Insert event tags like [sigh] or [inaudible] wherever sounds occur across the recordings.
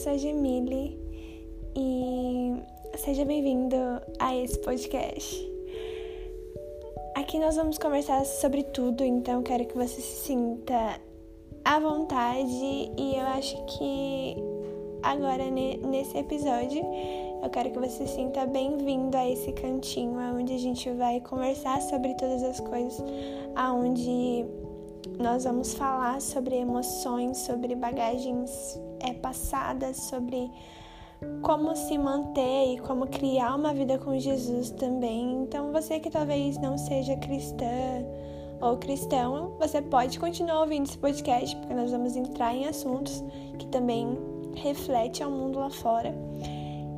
sou a Gemile e seja bem-vindo a esse podcast. Aqui nós vamos conversar sobre tudo, então quero que você se sinta à vontade e eu acho que agora nesse episódio eu quero que você se sinta bem-vindo a esse cantinho onde a gente vai conversar sobre todas as coisas, aonde nós vamos falar sobre emoções, sobre bagagens é, passadas, sobre como se manter e como criar uma vida com Jesus também. Então, você que talvez não seja cristã ou cristão, você pode continuar ouvindo esse podcast, porque nós vamos entrar em assuntos que também refletem ao mundo lá fora.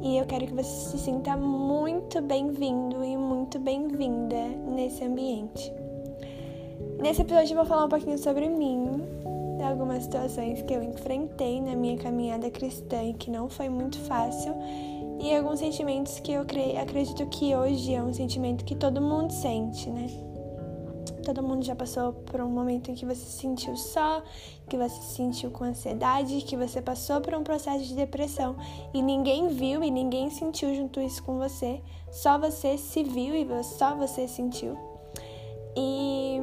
E eu quero que você se sinta muito bem-vindo e muito bem-vinda nesse ambiente. Nesse episódio eu vou falar um pouquinho sobre mim, algumas situações que eu enfrentei na minha caminhada cristã e que não foi muito fácil, e alguns sentimentos que eu acredito que hoje é um sentimento que todo mundo sente, né? Todo mundo já passou por um momento em que você se sentiu só, que você se sentiu com ansiedade, que você passou por um processo de depressão e ninguém viu e ninguém sentiu junto isso com você. Só você se viu e só você sentiu. E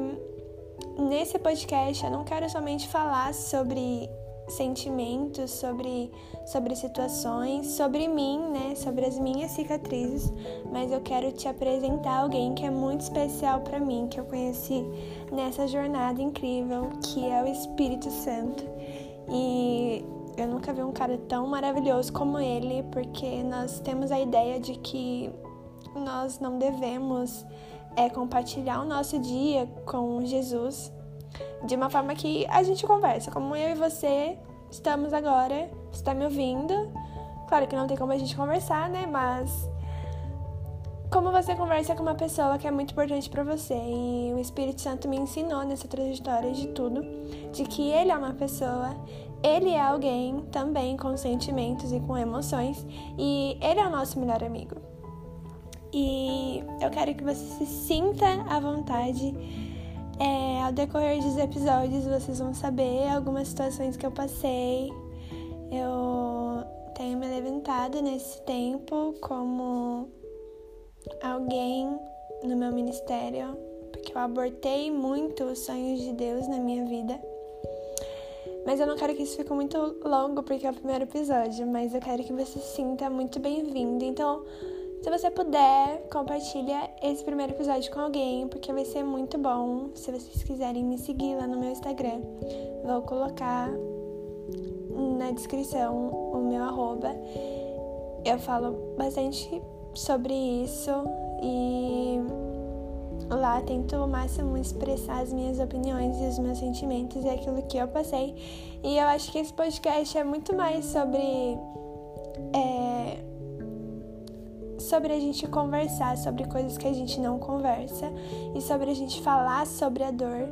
nesse podcast eu não quero somente falar sobre sentimentos, sobre, sobre situações, sobre mim, né? Sobre as minhas cicatrizes, mas eu quero te apresentar alguém que é muito especial para mim, que eu conheci nessa jornada incrível, que é o Espírito Santo. E eu nunca vi um cara tão maravilhoso como ele, porque nós temos a ideia de que nós não devemos é, compartilhar o nosso dia com Jesus de uma forma que a gente conversa, como eu e você estamos agora, está me ouvindo. Claro que não tem como a gente conversar, né? Mas como você conversa com uma pessoa que é muito importante para você e o Espírito Santo me ensinou nessa trajetória de tudo, de que ele é uma pessoa, ele é alguém também com sentimentos e com emoções e ele é o nosso melhor amigo. E eu quero que você se sinta à vontade é, ao decorrer dos episódios vocês vão saber algumas situações que eu passei. Eu tenho me levantado nesse tempo como alguém no meu ministério, porque eu abortei muito os sonhos de Deus na minha vida. Mas eu não quero que isso fique muito longo porque é o primeiro episódio, mas eu quero que você se sinta muito bem-vindo. Então, se você puder, compartilha esse primeiro episódio com alguém, porque vai ser muito bom. Se vocês quiserem me seguir lá no meu Instagram, vou colocar na descrição o meu arroba. Eu falo bastante sobre isso e lá tento ao máximo expressar as minhas opiniões e os meus sentimentos e aquilo que eu passei. E eu acho que esse podcast é muito mais sobre. É, sobre a gente conversar sobre coisas que a gente não conversa e sobre a gente falar sobre a dor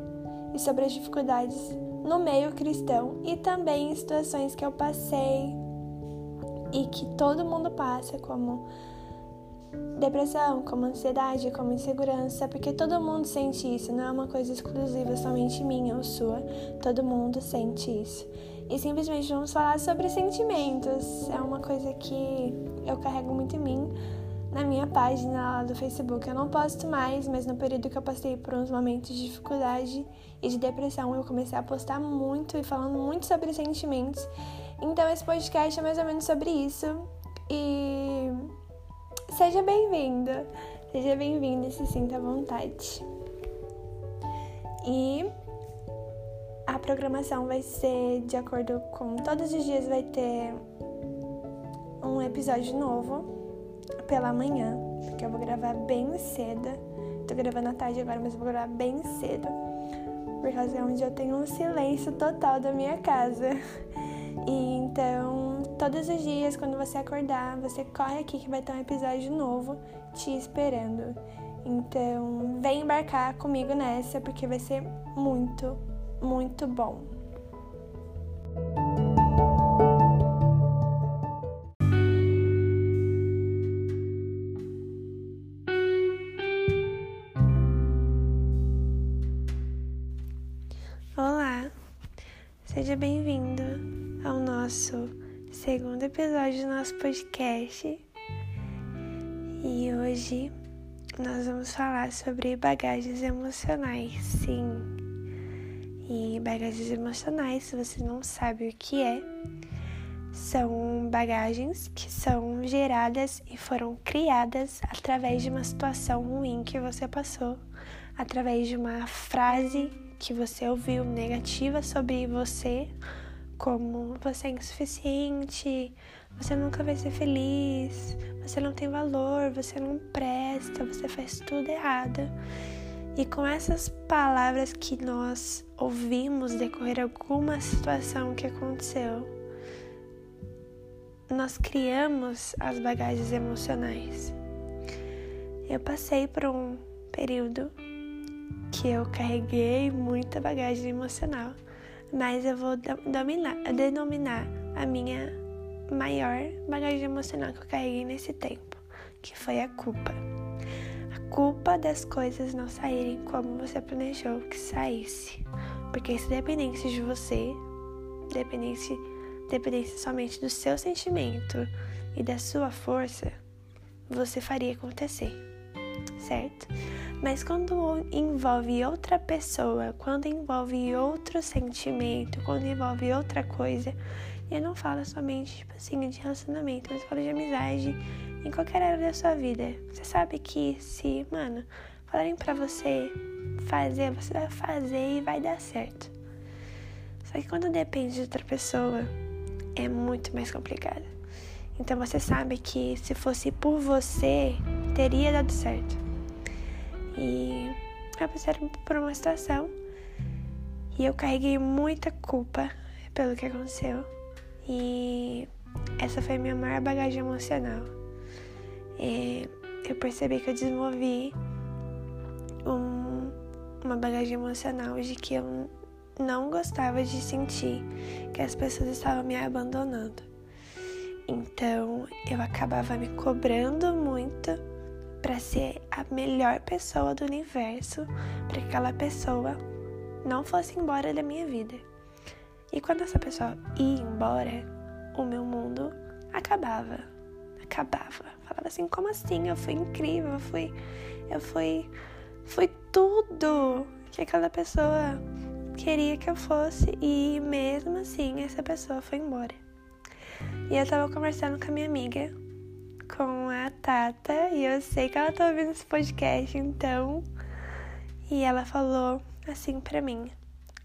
e sobre as dificuldades no meio cristão e também em situações que eu passei e que todo mundo passa, como depressão, como ansiedade, como insegurança, porque todo mundo sente isso, não é uma coisa exclusiva somente minha ou sua, todo mundo sente isso. E simplesmente vamos falar sobre sentimentos, é uma coisa que eu carrego muito em mim, na minha página lá do Facebook. Eu não posto mais, mas no período que eu passei por uns momentos de dificuldade e de depressão, eu comecei a postar muito e falando muito sobre sentimentos. Então esse podcast é mais ou menos sobre isso. E seja bem-vindo, seja bem-vindo e se sinta à vontade. E a programação vai ser de acordo com todos os dias vai ter um episódio novo pela manhã, porque eu vou gravar bem cedo. Tô gravando à tarde agora, mas eu vou gravar bem cedo, por causa é onde eu tenho um silêncio total da minha casa. [laughs] E então, todos os dias, quando você acordar, você corre aqui que vai ter um episódio novo te esperando. Então, vem embarcar comigo nessa, porque vai ser muito, muito bom. Episódio do nosso podcast. E hoje nós vamos falar sobre bagagens emocionais, sim. E bagagens emocionais, se você não sabe o que é, são bagagens que são geradas e foram criadas através de uma situação ruim que você passou, através de uma frase que você ouviu negativa sobre você, como você é insuficiente, você nunca vai ser feliz, você não tem valor, você não presta, você faz tudo errado. E com essas palavras que nós ouvimos decorrer alguma situação que aconteceu, nós criamos as bagagens emocionais. Eu passei por um período que eu carreguei muita bagagem emocional, mas eu vou dominar, denominar a minha maior bagagem emocional que eu carreguei nesse tempo, que foi a culpa. A culpa das coisas não saírem como você planejou que saísse. Porque se dependesse de você, dependesse, dependesse somente do seu sentimento e da sua força, você faria acontecer, certo? Mas quando envolve outra pessoa, quando envolve outro sentimento, quando envolve outra coisa, eu não falo somente, tipo assim, de relacionamento, mas falo de amizade em qualquer área da sua vida. Você sabe que se, mano, falarem pra você fazer, você vai fazer e vai dar certo. Só que quando depende de outra pessoa, é muito mais complicado. Então você sabe que se fosse por você, teria dado certo. E passei por uma situação e eu carreguei muita culpa pelo que aconteceu. E essa foi a minha maior bagagem emocional. E eu percebi que eu desenvolvi um, uma bagagem emocional de que eu não gostava de sentir que as pessoas estavam me abandonando. Então eu acabava me cobrando muito para ser a melhor pessoa do universo, para que aquela pessoa não fosse embora da minha vida. E quando essa pessoa ia embora, o meu mundo acabava. Acabava. Falava assim, como assim? Eu fui incrível, eu fui. Eu fui. Fui tudo que aquela pessoa queria que eu fosse. E mesmo assim, essa pessoa foi embora. E eu tava conversando com a minha amiga, com a Tata, e eu sei que ela tá ouvindo esse podcast, então. E ela falou assim pra mim: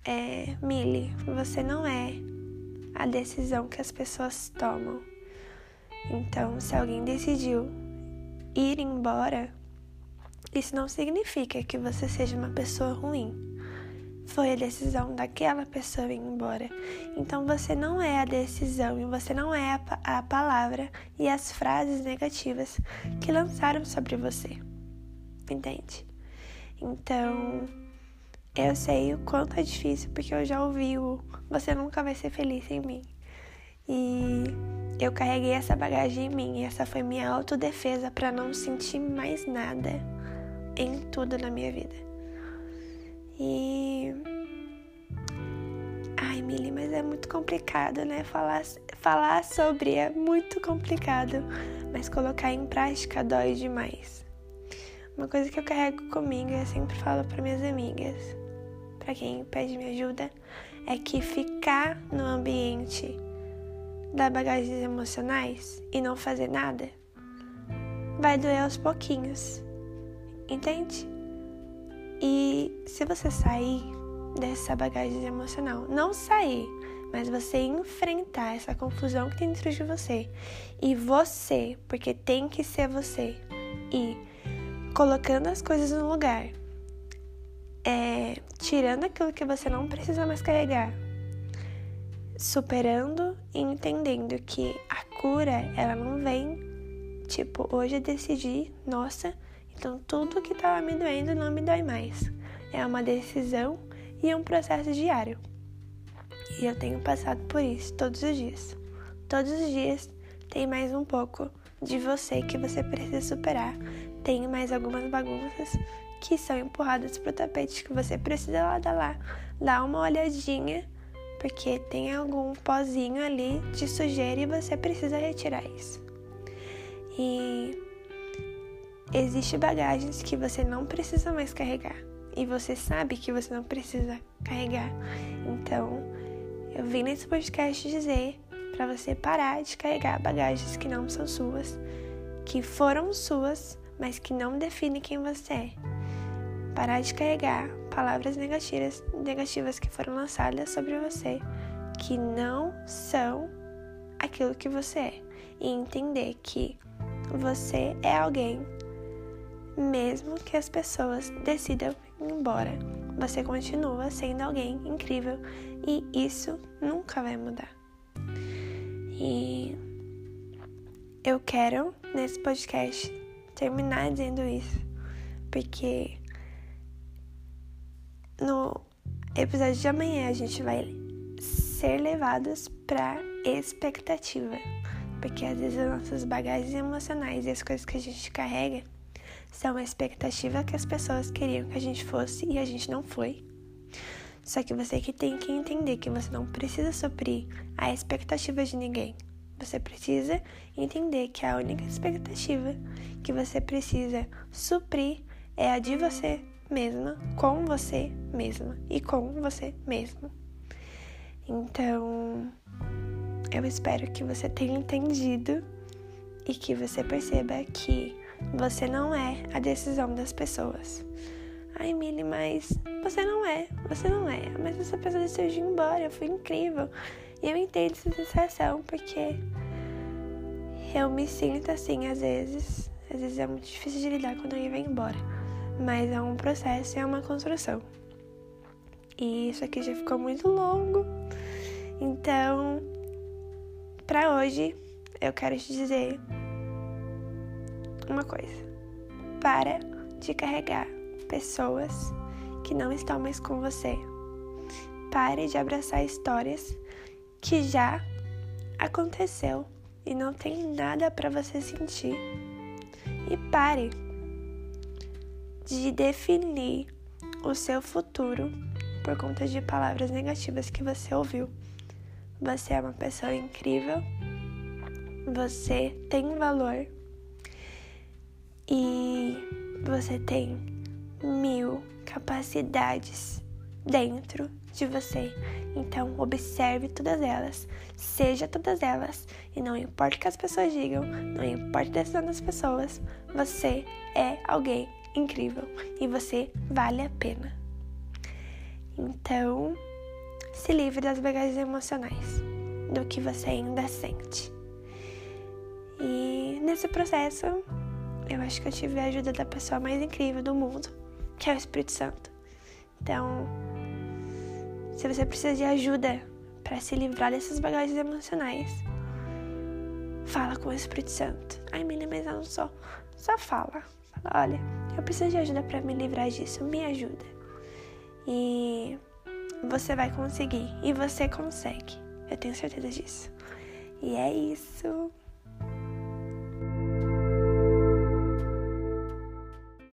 é, Millie, você não é a decisão que as pessoas tomam. Então, se alguém decidiu ir embora, isso não significa que você seja uma pessoa ruim. Foi a decisão daquela pessoa ir embora. Então você não é a decisão e você não é a, a palavra e as frases negativas que lançaram sobre você. Entende? Então, eu sei o quanto é difícil, porque eu já ouvi o você nunca vai ser feliz sem mim. E eu carreguei essa bagagem em mim, e essa foi minha autodefesa para não sentir mais nada em tudo na minha vida. E. Ai, Mili, mas é muito complicado, né? Falar, falar sobre é muito complicado, mas colocar em prática dói demais. Uma coisa que eu carrego comigo, eu sempre falo para minhas amigas, para quem pede minha ajuda, é que ficar no ambiente das bagagens emocionais e não fazer nada vai doer aos pouquinhos, entende? E se você sair dessa bagagem emocional, não sair, mas você enfrentar essa confusão que tem dentro de você. E você, porque tem que ser você, e colocando as coisas no lugar, é, tirando aquilo que você não precisa mais carregar, superando e entendendo que a cura ela não vem tipo hoje eu decidi, nossa, então tudo que estava me doendo não me dói mais. É uma decisão e um processo diário. E eu tenho passado por isso todos os dias. Todos os dias tem mais um pouco de você que você precisa superar tem mais algumas bagunças que são empurradas pro tapete que você precisa lá, dar uma olhadinha porque tem algum pozinho ali de sujeira e você precisa retirar isso. E existe bagagens que você não precisa mais carregar e você sabe que você não precisa carregar. Então, eu vim nesse podcast dizer para você parar de carregar bagagens que não são suas, que foram suas, mas que não definem quem você é. Parar de carregar palavras negativas, negativas que foram lançadas sobre você, que não são aquilo que você é. E entender que você é alguém, mesmo que as pessoas decidam ir embora. Você continua sendo alguém incrível e isso nunca vai mudar. E eu quero, nesse podcast, terminar dizendo isso, porque no episódio de amanhã a gente vai ser levados para expectativa, porque às vezes as nossas bagagens emocionais e as coisas que a gente carrega são a expectativa que as pessoas queriam que a gente fosse e a gente não foi. Só que você que tem que entender que você não precisa suprir a expectativa de ninguém. Você precisa entender que a única expectativa que você precisa suprir é a de você mesma, com você mesma e com você mesmo. Então, eu espero que você tenha entendido e que você perceba que você não é a decisão das pessoas. Ai, Milly, mas você não é, você não é. Mas essa pessoa decidiu ir embora, foi incrível. E eu entendo essa sensação porque eu me sinto assim às vezes. Às vezes é muito difícil de lidar quando alguém vai embora. Mas é um processo é uma construção. E isso aqui já ficou muito longo. Então, para hoje, eu quero te dizer uma coisa. Para de carregar pessoas que não estão mais com você. Pare de abraçar histórias que já aconteceu e não tem nada para você sentir. E pare de definir o seu futuro por conta de palavras negativas que você ouviu. Você é uma pessoa incrível, você tem valor e você tem mil capacidades dentro de você. Então, observe todas elas, seja todas elas, e não importa o que as pessoas digam, não importa a decisão das pessoas, você é alguém incrível e você vale a pena. Então, se livre das bagagens emocionais, do que você ainda sente. E nesse processo, eu acho que eu tive a ajuda da pessoa mais incrível do mundo, que é o Espírito Santo. Então, se você precisa de ajuda para se livrar dessas bagagens emocionais, fala com o Espírito Santo. Ai, Mili, mas eu não sou. Só fala. Fala, olha, eu preciso de ajuda para me livrar disso. Me ajuda. E você vai conseguir. E você consegue. Eu tenho certeza disso. E é isso.